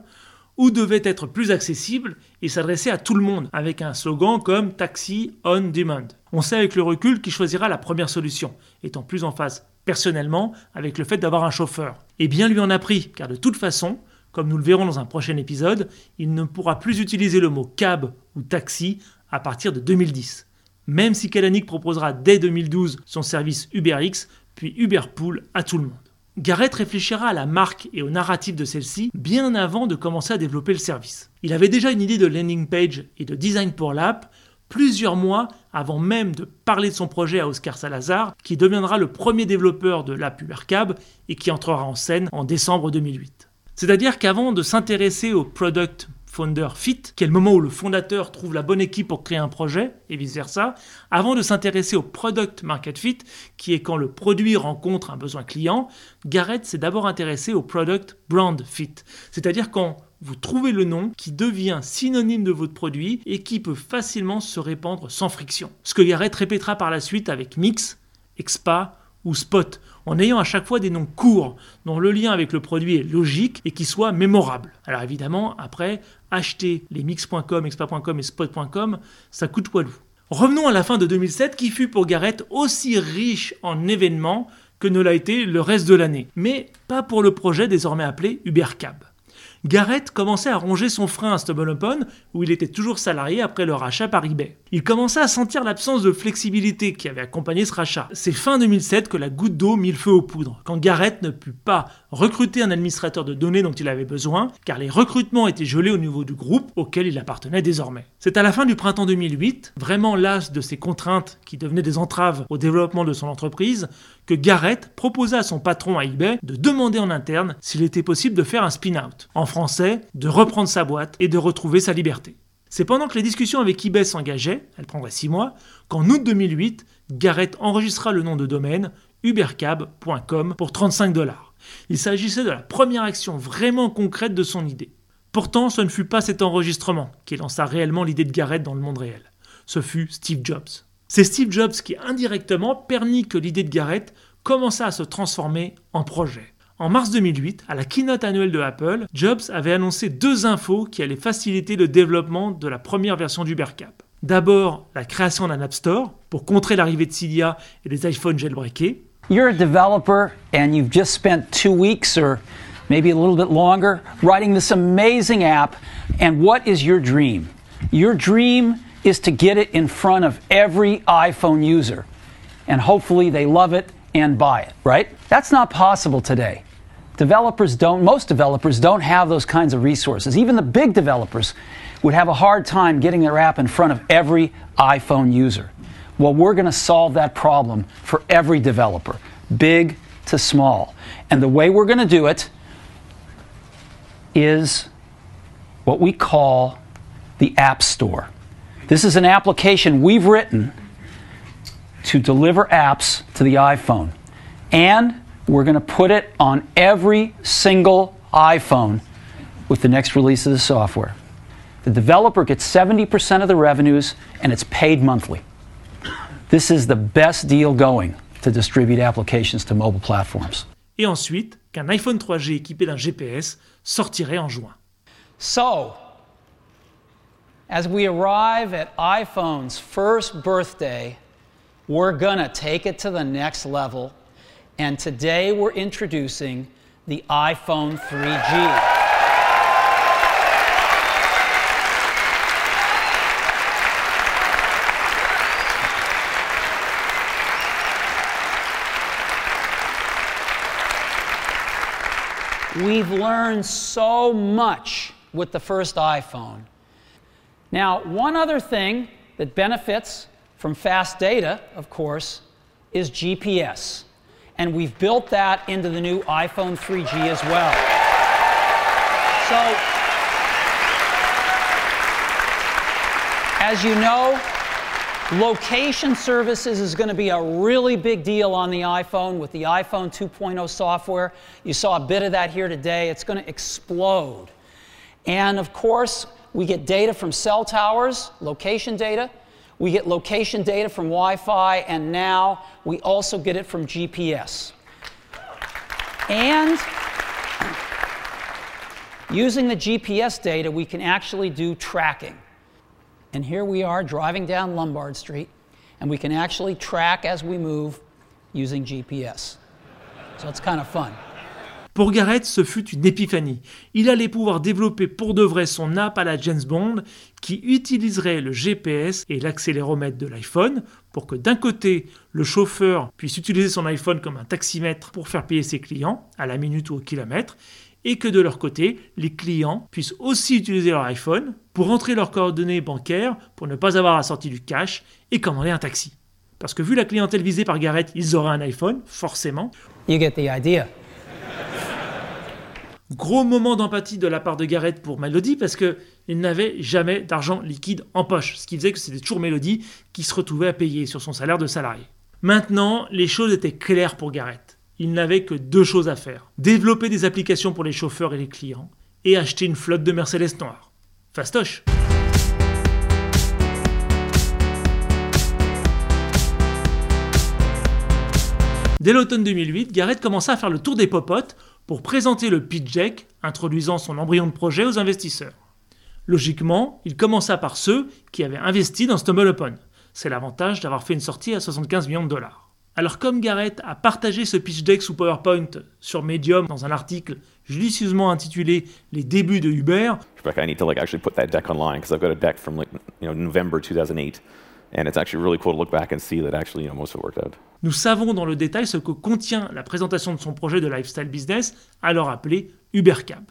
ou devait être plus accessible et s'adresser à tout le monde, avec un slogan comme Taxi on Demand. On sait avec le recul qu'il choisira la première solution, étant plus en phase personnellement avec le fait d'avoir un chauffeur. Et bien lui en a pris, car de toute façon, comme nous le verrons dans un prochain épisode, il ne pourra plus utiliser le mot cab ou taxi à partir de 2010. Même si Kalanick proposera dès 2012 son service UberX, puis Uberpool à tout le monde. Garrett réfléchira à la marque et au narratif de celle-ci bien avant de commencer à développer le service. Il avait déjà une idée de landing page et de design pour l'app plusieurs mois avant même de parler de son projet à Oscar Salazar, qui deviendra le premier développeur de l'app Ubercab et qui entrera en scène en décembre 2008. C'est-à-dire qu'avant de s'intéresser au product founder fit, qui est le moment où le fondateur trouve la bonne équipe pour créer un projet, et vice-versa, avant de s'intéresser au product market fit, qui est quand le produit rencontre un besoin client, Garrett s'est d'abord intéressé au product brand fit, c'est-à-dire quand vous trouvez le nom qui devient synonyme de votre produit et qui peut facilement se répandre sans friction. Ce que Garrett répétera par la suite avec Mix, Expa ou Spot, en ayant à chaque fois des noms courts, dont le lien avec le produit est logique et qui soit mémorable. Alors évidemment, après, acheter les mix.com, expa.com et spot.com, ça coûte poilou. Revenons à la fin de 2007 qui fut pour Garrett aussi riche en événements que ne l'a été le reste de l'année, mais pas pour le projet désormais appelé UberCab. Garrett commençait à ronger son frein à StumbleUpon, où il était toujours salarié après le rachat par eBay. Il commençait à sentir l'absence de flexibilité qui avait accompagné ce rachat. C'est fin 2007 que la goutte d'eau mit le feu aux poudres, quand Garrett ne put pas recruter un administrateur de données dont il avait besoin, car les recrutements étaient gelés au niveau du groupe auquel il appartenait désormais. C'est à la fin du printemps 2008, vraiment las de ces contraintes qui devenaient des entraves au développement de son entreprise, que Garrett proposa à son patron à eBay de demander en interne s'il était possible de faire un spin-out. En français, de reprendre sa boîte et de retrouver sa liberté. C'est pendant que les discussions avec eBay s'engageaient, elles prendraient six mois, qu'en août 2008, Garrett enregistra le nom de domaine ubercab.com pour 35 dollars. Il s'agissait de la première action vraiment concrète de son idée. Pourtant, ce ne fut pas cet enregistrement qui lança réellement l'idée de Garrett dans le monde réel. Ce fut Steve Jobs. C'est Steve Jobs qui indirectement permit que l'idée de Garrett commença à se transformer en projet. En mars 2008, à la keynote annuelle de Apple, Jobs avait annoncé deux infos qui allaient faciliter le développement de la première version d'UberCap. D'abord, la création d'un App Store pour contrer l'arrivée de Cydia et des iPhones jailbreakés. You're a developer and you've just spent two weeks or maybe a little bit longer writing this amazing app. And what is your dream? Your dream is to get it in front of every iPhone user. And hopefully they love it and buy it, right? That's not possible today. Developers don't, most developers don't have those kinds of resources. Even the big developers would have a hard time getting their app in front of every iPhone user. Well, we're going to solve that problem for every developer, big to small. And the way we're going to do it is what we call the App Store. This is an application we've written to deliver apps to the iPhone. And we're going to put it on every single iPhone with the next release of the software. The developer gets 70% of the revenues and it's paid monthly. This is the best deal going to distribute applications to mobile platforms. Et ensuite, qu'un iPhone 3G équipé d'un GPS sortirait en juin. So, as we arrive at iPhone's first birthday, we're gonna take it to the next level. And today we're introducing the iPhone 3G. We've learned so much with the first iPhone. Now, one other thing that benefits from fast data, of course, is GPS. And we've built that into the new iPhone 3G as well. So, as you know, Location services is going to be a really big deal on the iPhone with the iPhone 2.0 software. You saw a bit of that here today. It's going to explode. And of course, we get data from cell towers, location data. We get location data from Wi Fi, and now we also get it from GPS. And using the GPS data, we can actually do tracking. And here we are driving down Lombard Street, and we can actually track as we move using GPS. So it's kind of fun. Pour Garrett, ce fut une épiphanie. Il allait pouvoir développer pour de vrai son app à la James Bond qui utiliserait le GPS et l'accéléromètre de l'iPhone pour que d'un côté, le chauffeur puisse utiliser son iPhone comme un taximètre pour faire payer ses clients à la minute ou au kilomètre et que de leur côté, les clients puissent aussi utiliser leur iPhone pour entrer leurs coordonnées bancaires pour ne pas avoir à sortir du cash et commander un taxi. Parce que vu la clientèle visée par Garrett, ils auraient un iPhone, forcément. You get the idea. Gros moment d'empathie de la part de Garrett pour Melody parce que il n'avait jamais d'argent liquide en poche, ce qui faisait que c'était toujours Melody qui se retrouvait à payer sur son salaire de salarié. Maintenant, les choses étaient claires pour Garrett. Il n'avait que deux choses à faire développer des applications pour les chauffeurs et les clients et acheter une flotte de Mercedes noires. Fastoche! Dès l'automne 2008, Garrett commença à faire le tour des popotes pour présenter le pitch deck, introduisant son embryon de projet aux investisseurs. Logiquement, il commença par ceux qui avaient investi dans StumbleUpon. C'est l'avantage d'avoir fait une sortie à 75 millions de dollars. Alors comme Garrett a partagé ce pitch deck sous PowerPoint sur Medium dans un article judicieusement intitulé Les débuts de Uber, deck online deck from like you know November 2008 and it's actually really cool to look back and see that actually you know most of it worked out. Nous savons dans le détail ce que contient la présentation de son projet de lifestyle business, alors appelé UberCab.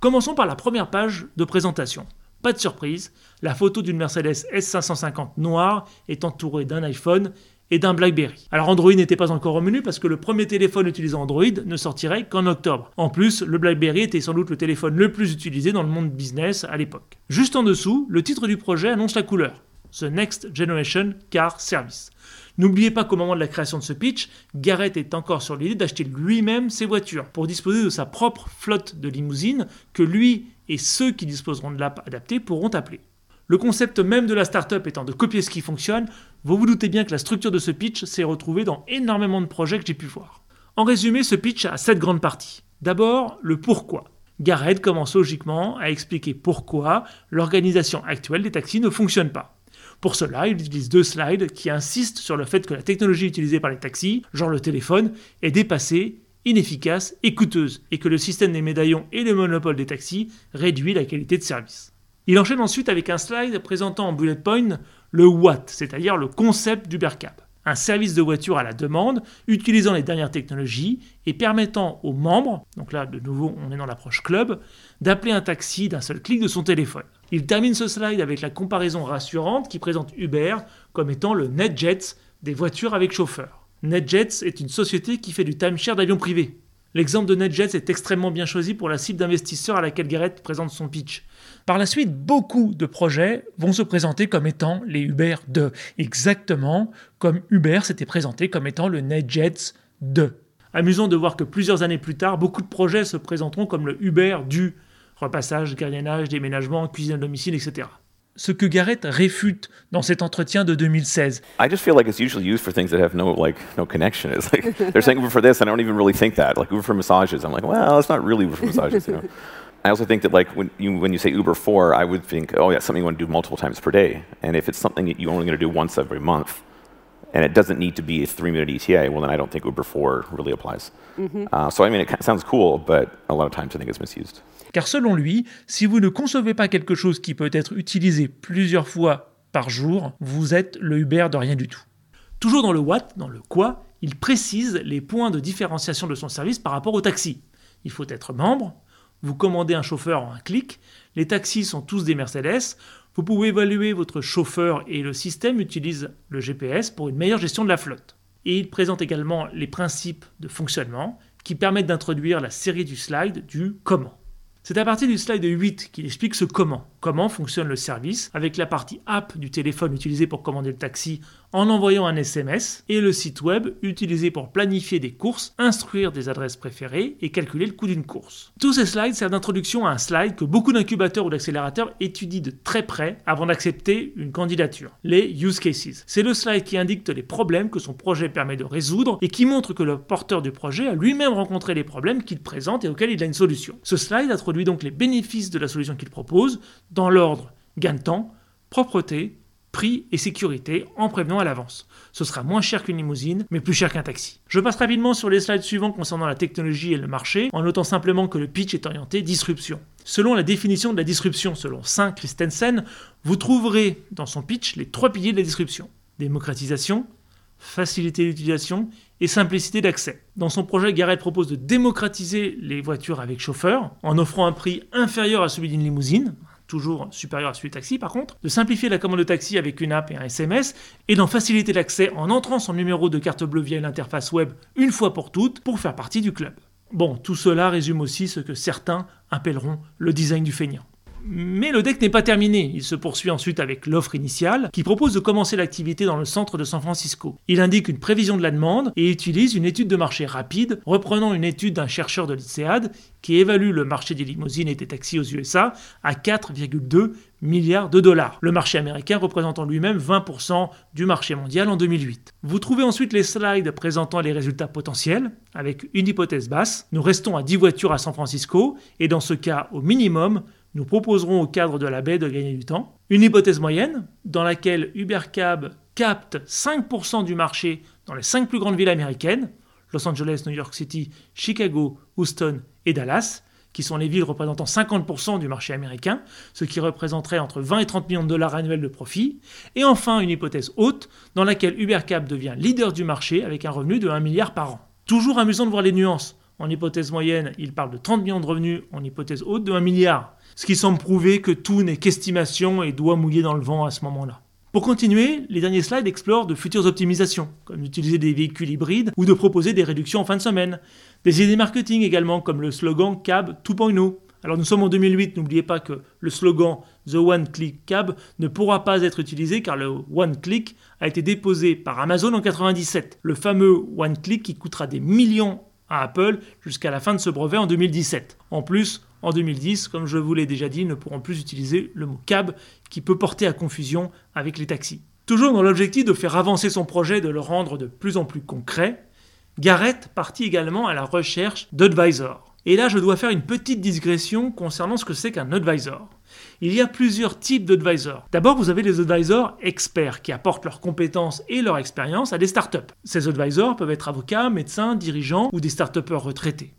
Commençons par la première page de présentation. Pas de surprise, la photo d'une Mercedes S550 noire est entourée d'un iPhone et d'un BlackBerry. Alors Android n'était pas encore au menu parce que le premier téléphone utilisant Android ne sortirait qu'en octobre. En plus, le BlackBerry était sans doute le téléphone le plus utilisé dans le monde business à l'époque. Juste en dessous, le titre du projet annonce la couleur. The Next Generation Car Service. N'oubliez pas qu'au moment de la création de ce pitch, Garrett est encore sur l'idée d'acheter lui-même ses voitures pour disposer de sa propre flotte de limousines que lui et ceux qui disposeront de l'app adaptée pourront appeler. Le concept même de la startup étant de copier ce qui fonctionne, vous vous doutez bien que la structure de ce pitch s'est retrouvée dans énormément de projets que j'ai pu voir. En résumé, ce pitch a sept grandes parties. D'abord, le pourquoi. Garrett commence logiquement à expliquer pourquoi l'organisation actuelle des taxis ne fonctionne pas. Pour cela, il utilise deux slides qui insistent sur le fait que la technologie utilisée par les taxis, genre le téléphone, est dépassée, inefficace et coûteuse, et que le système des médaillons et le monopole des taxis réduit la qualité de service. Il enchaîne ensuite avec un slide présentant en bullet point le what, c'est-à-dire le concept d'UberCab un service de voiture à la demande utilisant les dernières technologies et permettant aux membres, donc là de nouveau on est dans l'approche club, d'appeler un taxi d'un seul clic de son téléphone. Il termine ce slide avec la comparaison rassurante qui présente Uber comme étant le NetJets des voitures avec chauffeur. NetJets est une société qui fait du timeshare d'avions privés. L'exemple de NetJets est extrêmement bien choisi pour la cible d'investisseurs à laquelle Garrett présente son pitch. Par la suite, beaucoup de projets vont se présenter comme étant les Uber 2, exactement comme Uber s'était présenté comme étant le NetJets 2. Amusant de voir que plusieurs années plus tard, beaucoup de projets se présenteront comme le Uber du repassage, gardiennage, déménagement, cuisine à domicile, etc ce que Garrett réfute dans cet entretien de 2016. I just feel like it's usually used for things that have no like no connection. It's like they're saying Uber for this, and I don't even really think that. Like Uber for massages, I'm like, well, it's not really Uber for massages, you know. I also think that like when you when you say Uber for, I would think, oh yeah, something you want to do multiple times per day. And if it's something that you're only going to do once every month, and it doesn't need to be a three-minute ETA, well then I don't think Uber for really applies. Mm-hmm. Uh, so I mean, it sounds cool, but a lot of times I think it's misused. Car selon lui, si vous ne concevez pas quelque chose qui peut être utilisé plusieurs fois par jour, vous êtes le Uber de rien du tout. Toujours dans le what, dans le quoi, il précise les points de différenciation de son service par rapport au taxi. Il faut être membre, vous commandez un chauffeur en un clic, les taxis sont tous des Mercedes, vous pouvez évaluer votre chauffeur et le système utilise le GPS pour une meilleure gestion de la flotte. Et il présente également les principes de fonctionnement qui permettent d'introduire la série du slide du comment. C'est à partir du slide 8 qu'il explique ce comment. Comment fonctionne le service avec la partie app du téléphone utilisé pour commander le taxi en envoyant un SMS et le site web utilisé pour planifier des courses, instruire des adresses préférées et calculer le coût d'une course. Tous ces slides servent d'introduction à un slide que beaucoup d'incubateurs ou d'accélérateurs étudient de très près avant d'accepter une candidature, les use cases. C'est le slide qui indique les problèmes que son projet permet de résoudre et qui montre que le porteur du projet a lui-même rencontré les problèmes qu'il présente et auxquels il a une solution. Ce slide introduit donc les bénéfices de la solution qu'il propose dans l'ordre gain de temps, propreté, prix et sécurité en prévenant à l'avance. Ce sera moins cher qu'une limousine, mais plus cher qu'un taxi. Je passe rapidement sur les slides suivants concernant la technologie et le marché, en notant simplement que le pitch est orienté disruption. Selon la définition de la disruption, selon Saint Christensen, vous trouverez dans son pitch les trois piliers de la disruption. Démocratisation, facilité d'utilisation et simplicité d'accès. Dans son projet, Garrett propose de démocratiser les voitures avec chauffeur en offrant un prix inférieur à celui d'une limousine, toujours supérieur à celui du taxi par contre, de simplifier la commande de taxi avec une app et un SMS, et d'en faciliter l'accès en entrant son numéro de carte bleue via l'interface web une fois pour toutes pour faire partie du club. Bon, tout cela résume aussi ce que certains appelleront le design du feignant. Mais le deck n'est pas terminé. Il se poursuit ensuite avec l'offre initiale, qui propose de commencer l'activité dans le centre de San Francisco. Il indique une prévision de la demande et utilise une étude de marché rapide, reprenant une étude d'un chercheur de l'INSEAD qui évalue le marché des limousines et des taxis aux USA à 4,2 milliards de dollars. Le marché américain représentant lui-même 20% du marché mondial en 2008. Vous trouvez ensuite les slides présentant les résultats potentiels, avec une hypothèse basse. Nous restons à 10 voitures à San Francisco, et dans ce cas, au minimum, nous proposerons au cadre de la baie de gagner du temps. Une hypothèse moyenne, dans laquelle UberCab capte 5% du marché dans les 5 plus grandes villes américaines, Los Angeles, New York City, Chicago, Houston et Dallas, qui sont les villes représentant 50% du marché américain, ce qui représenterait entre 20 et 30 millions de dollars annuels de profit. Et enfin, une hypothèse haute, dans laquelle UberCab devient leader du marché avec un revenu de 1 milliard par an. Toujours amusant de voir les nuances. En hypothèse moyenne, il parle de 30 millions de revenus, en hypothèse haute de 1 milliard ce qui semble prouver que tout n'est qu'estimation et doit mouiller dans le vent à ce moment-là. Pour continuer, les derniers slides explorent de futures optimisations, comme d'utiliser des véhicules hybrides ou de proposer des réductions en fin de semaine. Des idées marketing également, comme le slogan Cab 2.0. Alors nous sommes en 2008, n'oubliez pas que le slogan The One Click Cab ne pourra pas être utilisé car le One Click a été déposé par Amazon en 97. Le fameux One Click qui coûtera des millions Apple jusqu'à la fin de ce brevet en 2017. En plus, en 2010, comme je vous l'ai déjà dit, ne pourront plus utiliser le mot cab qui peut porter à confusion avec les taxis. Toujours dans l'objectif de faire avancer son projet et de le rendre de plus en plus concret, Garrett partit également à la recherche d'advisors. Et là, je dois faire une petite digression concernant ce que c'est qu'un advisor. Il y a plusieurs types d'advisors. D'abord, vous avez les advisors experts qui apportent leurs compétences et leur expérience à des startups. Ces advisors peuvent être avocats, médecins, dirigeants ou des start retraités.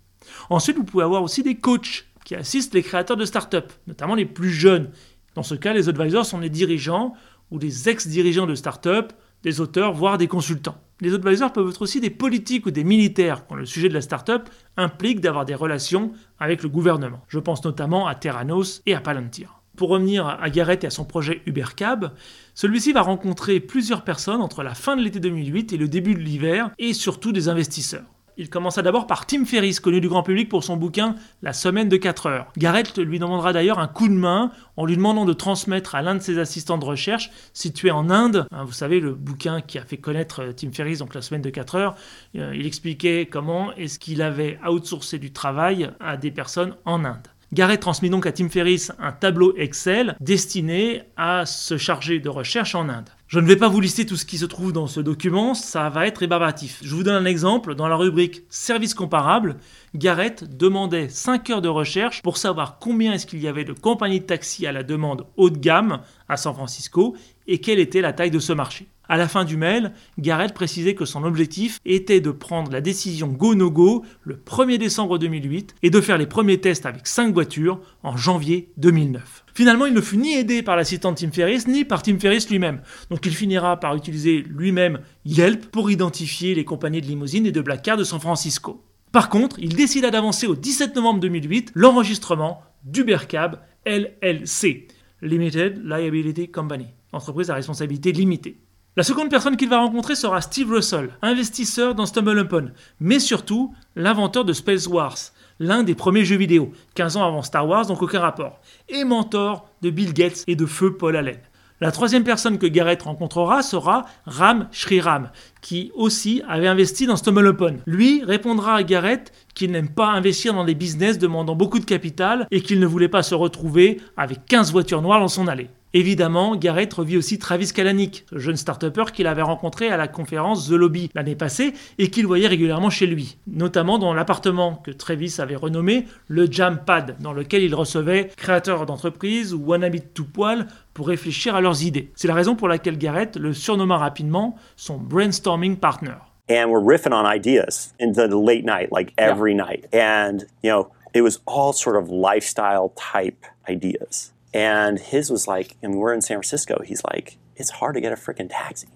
Ensuite, vous pouvez avoir aussi des coachs qui assistent les créateurs de start-up, notamment les plus jeunes. Dans ce cas, les advisors sont des dirigeants ou des ex-dirigeants de start-up, des auteurs, voire des consultants. Les advisors peuvent être aussi des politiques ou des militaires quand le sujet de la start-up implique d'avoir des relations avec le gouvernement. Je pense notamment à Terranos et à Palantir. Pour revenir à Garrett et à son projet UberCab, celui-ci va rencontrer plusieurs personnes entre la fin de l'été 2008 et le début de l'hiver, et surtout des investisseurs. Il commença d'abord par Tim Ferriss, connu du grand public pour son bouquin La semaine de 4 heures. Garrett lui demandera d'ailleurs un coup de main en lui demandant de transmettre à l'un de ses assistants de recherche situé en Inde. Hein, vous savez, le bouquin qui a fait connaître euh, Tim Ferriss, donc La semaine de 4 heures, euh, il expliquait comment est-ce qu'il avait outsourcé du travail à des personnes en Inde. Garrett transmet donc à Tim Ferriss un tableau Excel destiné à se charger de recherche en Inde. Je ne vais pas vous lister tout ce qui se trouve dans ce document, ça va être rébarbatif. Je vous donne un exemple. Dans la rubrique Services comparables, Garrett demandait 5 heures de recherche pour savoir combien est-ce qu'il y avait de compagnies de taxi à la demande haut de gamme à San Francisco et quelle était la taille de ce marché. À la fin du mail, Garrett précisait que son objectif était de prendre la décision go-no-go le 1er décembre 2008 et de faire les premiers tests avec 5 voitures en janvier 2009. Finalement, il ne fut ni aidé par l'assistant Tim Ferriss ni par Tim Ferriss lui-même. Donc il finira par utiliser lui-même Yelp pour identifier les compagnies de limousines et de black car de San Francisco. Par contre, il décida d'avancer au 17 novembre 2008 l'enregistrement d'UberCab LLC, Limited Liability Company, entreprise à responsabilité limitée. La seconde personne qu'il va rencontrer sera Steve Russell, investisseur dans StumbleUpon, mais surtout l'inventeur de Space Wars, l'un des premiers jeux vidéo, 15 ans avant Star Wars, donc aucun rapport, et mentor de Bill Gates et de feu Paul Allen. La troisième personne que Garrett rencontrera sera Ram Shriram, qui aussi avait investi dans StumbleUpon. Lui répondra à Garrett qu'il n'aime pas investir dans des business demandant beaucoup de capital et qu'il ne voulait pas se retrouver avec 15 voitures noires dans son allée. Évidemment, Garrett revit aussi Travis Kalanick, jeune start qu'il avait rencontré à la conférence The Lobby l'année passée et qu'il voyait régulièrement chez lui, notamment dans l'appartement que Travis avait renommé le Jam Pad, dans lequel il recevait créateurs d'entreprises ou wannabe tout poil pour réfléchir à leurs idées. C'est la raison pour laquelle Garrett le surnomma rapidement son brainstorming partner. And we're riffing on ideas into the late night, like every night. And, you know, it was all sort of lifestyle type ideas. And his was like, and we're in San Francisco. He's like, it's hard to get a freaking taxi.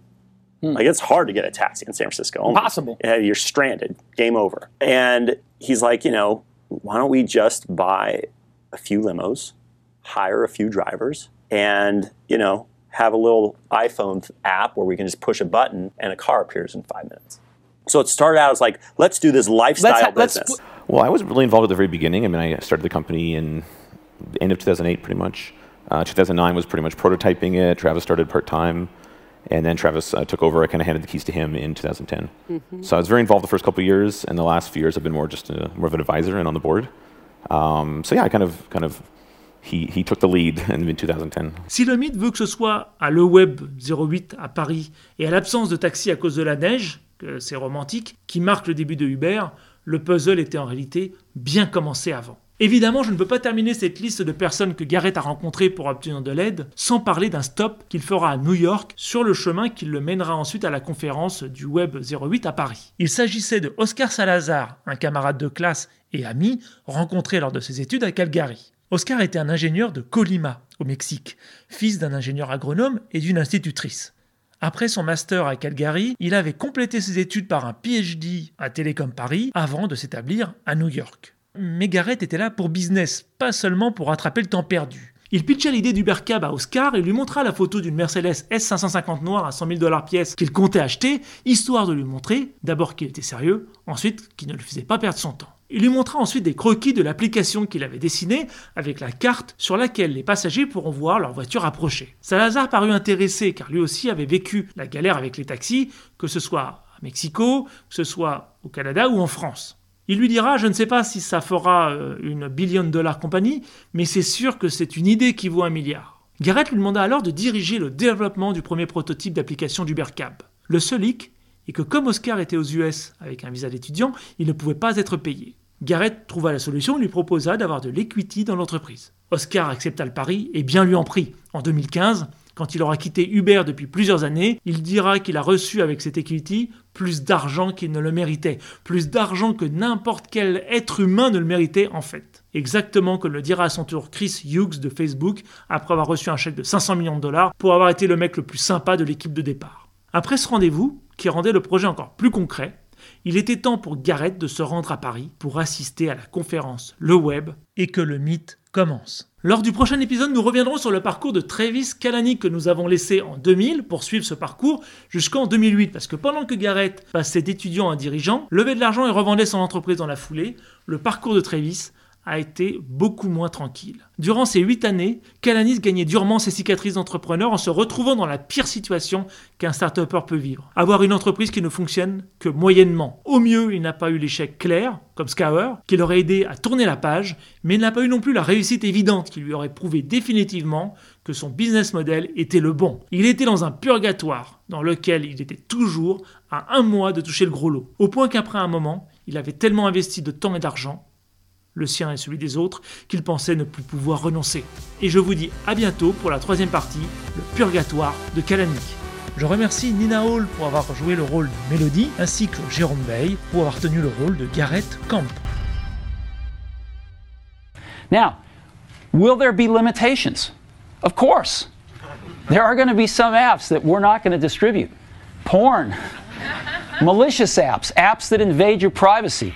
Hmm. Like it's hard to get a taxi in San Francisco. Impossible. Yeah, you're stranded. Game over. And he's like, you know, why don't we just buy a few limos, hire a few drivers, and you know, have a little iPhone app where we can just push a button and a car appears in five minutes. So it started out as like, let's do this lifestyle let's, business. Let's, Well, I was really involved at the very beginning. I mean, I started the company in the end of 2008, pretty much. Uh, 2009 was pretty much prototyping it. Travis started part time, and then Travis uh, took over. I kind of handed the keys to him in 2010. Mhm. So I was very involved the first couple of years, and the last few years I've been more just a, more of an advisor and on the board. Um, so yeah, I kind of kind of he, he took the lead in, in 2010. Si le mythe veut que ce soit à Le Web 08 à Paris et à l'absence de taxi à cause de la neige, que c'est romantique, qui marque le début de Uber, le puzzle était en réalité bien commencé avant. Évidemment, je ne peux pas terminer cette liste de personnes que Garrett a rencontrées pour obtenir de l'aide sans parler d'un stop qu'il fera à New York sur le chemin qui le mènera ensuite à la conférence du Web 08 à Paris. Il s'agissait de Oscar Salazar, un camarade de classe et ami rencontré lors de ses études à Calgary. Oscar était un ingénieur de Colima, au Mexique, fils d'un ingénieur agronome et d'une institutrice. Après son master à Calgary, il avait complété ses études par un PhD à Télécom Paris avant de s'établir à New York. Mais Garrett était là pour business, pas seulement pour rattraper le temps perdu. Il pitcha l'idée d'Ubercab à Oscar et lui montra la photo d'une Mercedes S550 noire à 100 000 dollars pièce qu'il comptait acheter, histoire de lui montrer d'abord qu'il était sérieux, ensuite qu'il ne le faisait pas perdre son temps. Il lui montra ensuite des croquis de l'application qu'il avait dessinée avec la carte sur laquelle les passagers pourront voir leur voiture approcher. Salazar parut intéressé car lui aussi avait vécu la galère avec les taxis, que ce soit à Mexico, que ce soit au Canada ou en France. Il lui dira, je ne sais pas si ça fera euh, une billion dollar compagnie, mais c'est sûr que c'est une idée qui vaut un milliard. Garrett lui demanda alors de diriger le développement du premier prototype d'application d'Ubercab. Le seul hic est que comme Oscar était aux US avec un visa d'étudiant, il ne pouvait pas être payé. Garrett trouva la solution et lui proposa d'avoir de l'equity dans l'entreprise. Oscar accepta le pari et bien lui en prit. En 2015, quand il aura quitté Uber depuis plusieurs années, il dira qu'il a reçu avec cette equity plus d'argent qu'il ne le méritait, plus d'argent que n'importe quel être humain ne le méritait en fait. Exactement comme le dira à son tour Chris Hughes de Facebook après avoir reçu un chèque de 500 millions de dollars pour avoir été le mec le plus sympa de l'équipe de départ. Après ce rendez-vous, qui rendait le projet encore plus concret, il était temps pour Garrett de se rendre à Paris pour assister à la conférence Le Web et que le mythe commence. Lors du prochain épisode, nous reviendrons sur le parcours de Travis Kalanick que nous avons laissé en 2000 pour suivre ce parcours jusqu'en 2008 parce que pendant que Garrett passait d'étudiant à dirigeant, levait de l'argent et revendait son entreprise dans la foulée, le parcours de Travis a été beaucoup moins tranquille. Durant ces huit années, Kalanis gagnait durement ses cicatrices d'entrepreneur en se retrouvant dans la pire situation qu'un start peut vivre. Avoir une entreprise qui ne fonctionne que moyennement. Au mieux, il n'a pas eu l'échec clair, comme Scour, qui l'aurait aidé à tourner la page, mais il n'a pas eu non plus la réussite évidente qui lui aurait prouvé définitivement que son business model était le bon. Il était dans un purgatoire dans lequel il était toujours à un mois de toucher le gros lot. Au point qu'après un moment, il avait tellement investi de temps et d'argent le sien et celui des autres, qu'il pensait ne plus pouvoir renoncer. Et je vous dis à bientôt pour la troisième partie, le purgatoire de Kalanick. Je remercie Nina Hall pour avoir joué le rôle de Mélodie, ainsi que Jérôme Bay pour avoir tenu le rôle de Garrett Camp. Now, will there be limitations? Of course. There are going to be some apps that we're not going to distribute. Porn, malicious apps, apps that invade your privacy.